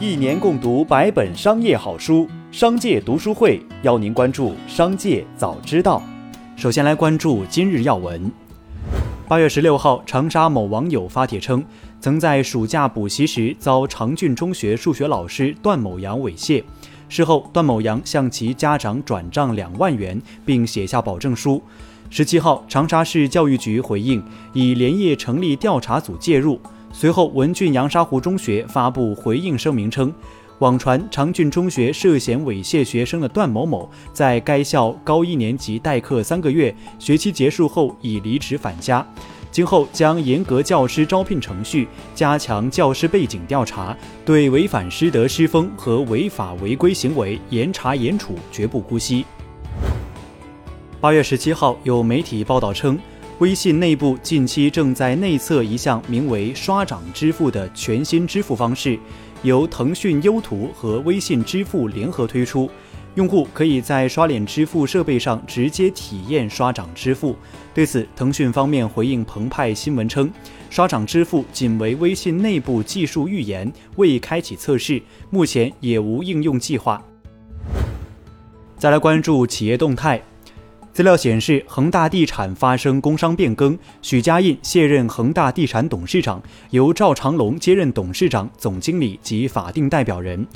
一年共读百本商业好书，商界读书会邀您关注商界早知道。首先来关注今日要闻。八月十六号，长沙某网友发帖称，曾在暑假补习时遭长郡中学数学老师段某阳猥亵。事后，段某阳向其家长转账两万元，并写下保证书。十七号，长沙市教育局回应，已连夜成立调查组介入。随后，文俊阳沙湖中学发布回应声明称，网传长郡中学涉嫌猥亵学生的段某某，在该校高一年级代课三个月，学期结束后已离职返家。今后将严格教师招聘程序，加强教师背景调查，对违反师德师风和违法违规行为严查严处，绝不姑息。八月十七号，有媒体报道称，微信内部近期正在内测一项名为“刷掌支付”的全新支付方式，由腾讯优图和微信支付联合推出，用户可以在刷脸支付设备上直接体验刷掌支付。对此，腾讯方面回应澎湃新闻称，刷掌支付仅为微信内部技术预研，未开启测试，目前也无应用计划。再来关注企业动态。资料显示，恒大地产发生工商变更，许家印卸任恒大地产董事长，由赵长龙接任董事长、总经理及法定代表人。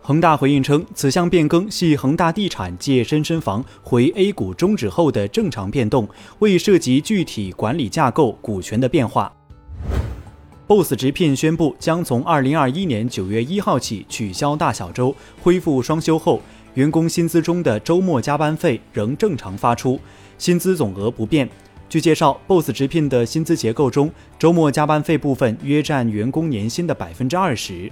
恒大回应称，此项变更系恒大地产借深深房回 A 股终止后的正常变动，未涉及具体管理架构、股权的变化。BOSS 直聘宣布，将从2021年9月1号起取消大小周，恢复双休后。员工薪资中的周末加班费仍正常发出，薪资总额不变。据介绍，BOSS 直聘的薪资结构中，周末加班费部分约占员工年薪的百分之二十。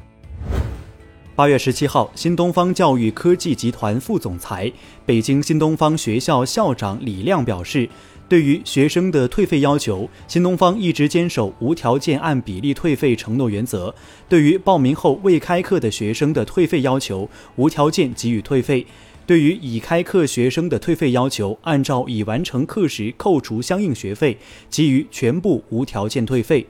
八月十七号，新东方教育科技集团副总裁、北京新东方学校校长李亮表示。对于学生的退费要求，新东方一直坚守无条件按比例退费承诺原则。对于报名后未开课的学生的退费要求，无条件给予退费；对于已开课学生的退费要求，按照已完成课时扣除相应学费，给予全部无条件退费。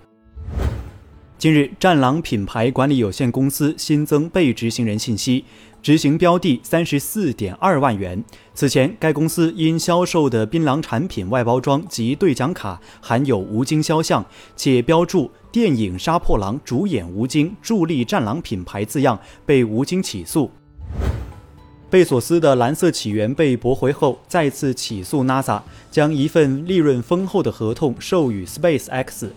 近日，战狼品牌管理有限公司新增被执行人信息。执行标的三十四点二万元。此前，该公司因销售的槟榔产品外包装及兑奖卡含有吴京肖像，且标注电影《杀破狼》主演吴京助力战狼品牌字样，被吴京起诉。贝索斯的蓝色起源被驳回后，再次起诉 NASA，将一份利润丰厚的合同授予 SpaceX。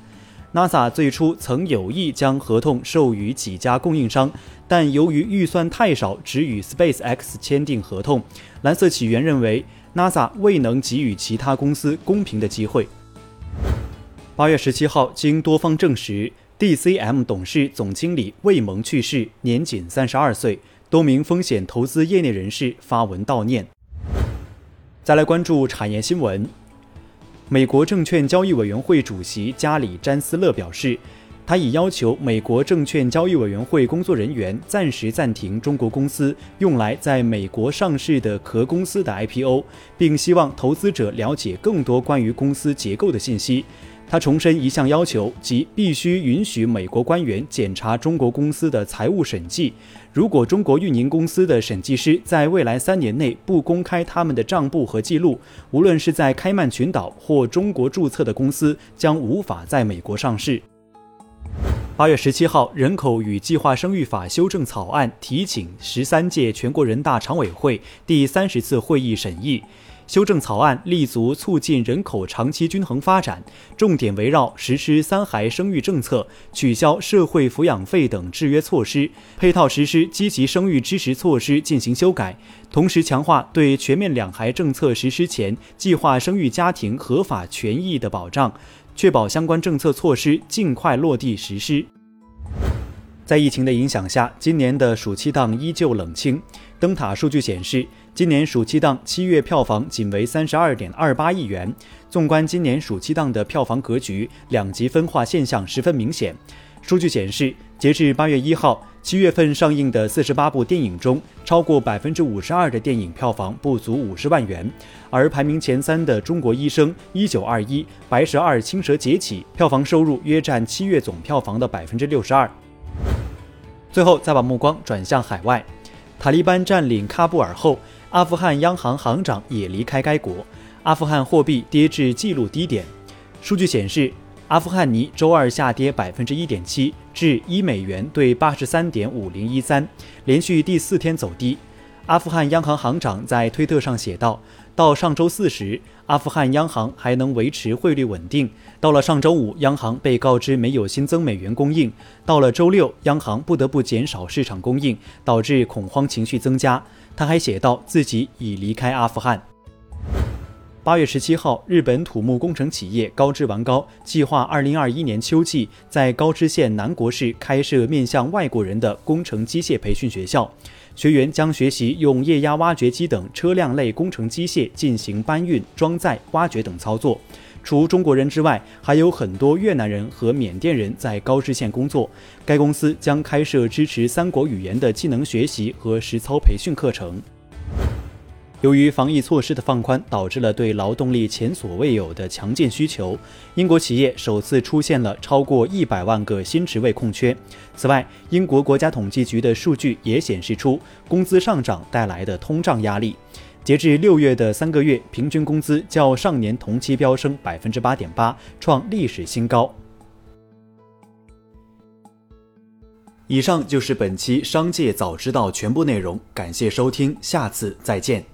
NASA 最初曾有意将合同授予几家供应商，但由于预算太少，只与 SpaceX 签订合同。蓝色起源认为，NASA 未能给予其他公司公平的机会。八月十七号，经多方证实，DCM 董事总经理魏萌去世，年仅三十二岁。多名风险投资业内人士发文悼念。再来关注产业新闻。美国证券交易委员会主席加里·詹斯勒表示，他已要求美国证券交易委员会工作人员暂时暂停中国公司用来在美国上市的壳公司的 IPO，并希望投资者了解更多关于公司结构的信息。他重申一项要求，即必须允许美国官员检查中国公司的财务审计。如果中国运营公司的审计师在未来三年内不公开他们的账簿和记录，无论是在开曼群岛或中国注册的公司，将无法在美国上市。八月十七号，《人口与计划生育法》修正草案提请十三届全国人大常委会第三十次会议审议。修正草案立足促进人口长期均衡发展，重点围绕实施三孩生育政策、取消社会抚养费等制约措施，配套实施积极生育支持措施进行修改，同时强化对全面两孩政策实施前计划生育家庭合法权益的保障，确保相关政策措施尽快落地实施。在疫情的影响下，今年的暑期档依旧冷清。灯塔数据显示。今年暑期档七月票房仅为三十二点二八亿元。纵观今年暑期档的票房格局，两极分化现象十分明显。数据显示，截至八月一号，七月份上映的四十八部电影中，超过百分之五十二的电影票房不足五十万元。而排名前三的《中国医生》《一九二一》《白蛇二：青蛇劫起》，票房收入约占七月总票房的百分之六十二。最后，再把目光转向海外。塔利班占领喀布尔后，阿富汗央行行长也离开该国，阿富汗货币跌至纪录低点。数据显示，阿富汗尼周二下跌百分之一点七，至一美元兑八十三点五零一三，连续第四天走低。阿富汗央行行长在推特上写道：“到上周四时，阿富汗央行还能维持汇率稳定。到了上周五，央行被告知没有新增美元供应。到了周六，央行不得不减少市场供应，导致恐慌情绪增加。”他还写道：“自己已离开阿富汗。”八月十七号，日本土木工程企业高知丸高计划二零二一年秋季在高知县南国市开设面向外国人的工程机械培训学校。学员将学习用液压挖掘机等车辆类工程机械进行搬运、装载、挖掘等操作。除中国人之外，还有很多越南人和缅甸人在高知县工作。该公司将开设支持三国语言的技能学习和实操培训课程。由于防疫措施的放宽，导致了对劳动力前所未有的强劲需求。英国企业首次出现了超过一百万个新职位空缺。此外，英国国家统计局的数据也显示出工资上涨带来的通胀压力。截至六月的三个月，平均工资较上年同期飙升百分之八点八，创历史新高。以上就是本期《商界早知道》全部内容，感谢收听，下次再见。